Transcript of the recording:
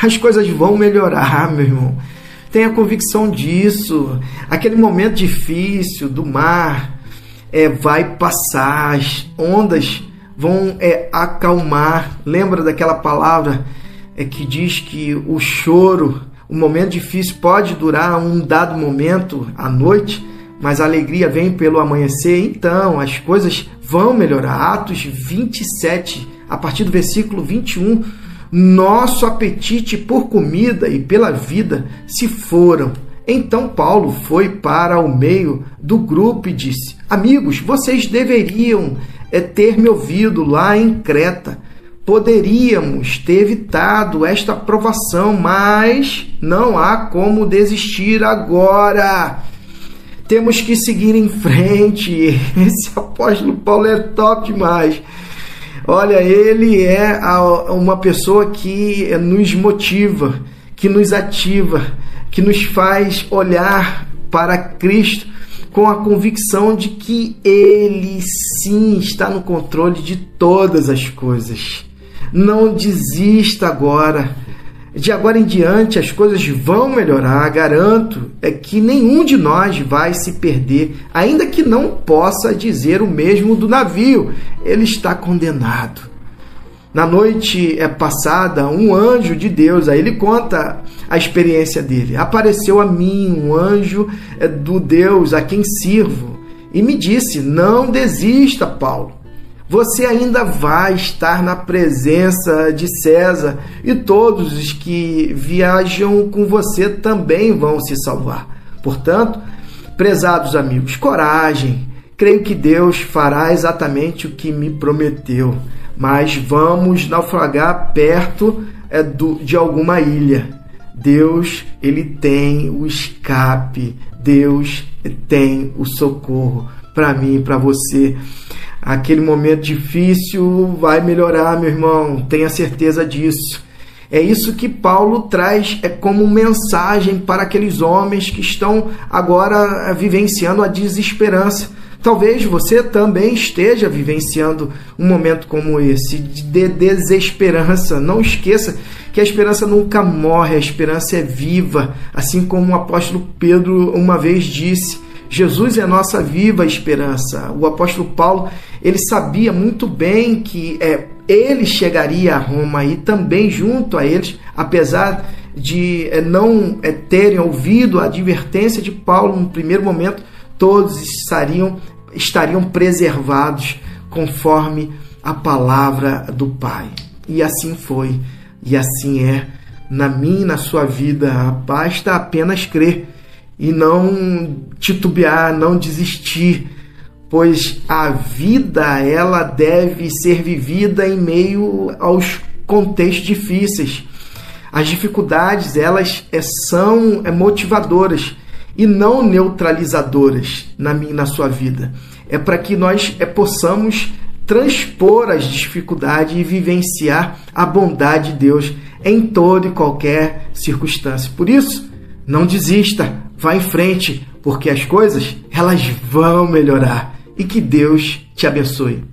As coisas vão melhorar, meu irmão. Tenha convicção disso. Aquele momento difícil do mar é, vai passar, as ondas vão é, acalmar. Lembra daquela palavra é, que diz que o choro, o momento difícil pode durar um dado momento à noite, mas a alegria vem pelo amanhecer. Então, as coisas vão melhorar. Atos 27, a partir do versículo 21, nosso apetite por comida e pela vida se foram. Então Paulo foi para o meio do grupo e disse: Amigos, vocês deveriam é, ter me ouvido lá em Creta. Poderíamos ter evitado esta provação, mas não há como desistir agora. Temos que seguir em frente. Esse apóstolo Paulo é top demais. Olha, ele é uma pessoa que nos motiva, que nos ativa, que nos faz olhar para Cristo com a convicção de que Ele sim está no controle de todas as coisas. Não desista agora. De agora em diante as coisas vão melhorar, garanto, é que nenhum de nós vai se perder, ainda que não possa dizer o mesmo do navio, ele está condenado. Na noite é passada, um anjo de Deus, aí ele conta a experiência dele. Apareceu a mim um anjo é, do Deus a quem sirvo e me disse: Não desista, Paulo você ainda vai estar na presença de César e todos os que viajam com você também vão se salvar. Portanto, prezados amigos, coragem. Creio que Deus fará exatamente o que me prometeu, mas vamos naufragar perto é, do, de alguma ilha. Deus, ele tem o escape. Deus tem o socorro para mim e para você aquele momento difícil vai melhorar, meu irmão, tenha certeza disso. É isso que Paulo traz é como mensagem para aqueles homens que estão agora vivenciando a desesperança. Talvez você também esteja vivenciando um momento como esse de desesperança. Não esqueça que a esperança nunca morre, a esperança é viva, assim como o apóstolo Pedro uma vez disse. Jesus é a nossa viva esperança. O apóstolo Paulo, ele sabia muito bem que é, ele chegaria a Roma e também junto a eles, apesar de é, não é, terem ouvido a advertência de Paulo no primeiro momento, todos estariam, estariam preservados conforme a palavra do Pai. E assim foi, e assim é na minha e na sua vida. Basta apenas crer e não titubear, não desistir, pois a vida ela deve ser vivida em meio aos contextos difíceis. As dificuldades elas é, são é, motivadoras e não neutralizadoras na minha na sua vida. É para que nós é, possamos transpor as dificuldades e vivenciar a bondade de Deus em toda e qualquer circunstância. Por isso, não desista, vá em frente, porque as coisas elas vão melhorar e que Deus te abençoe.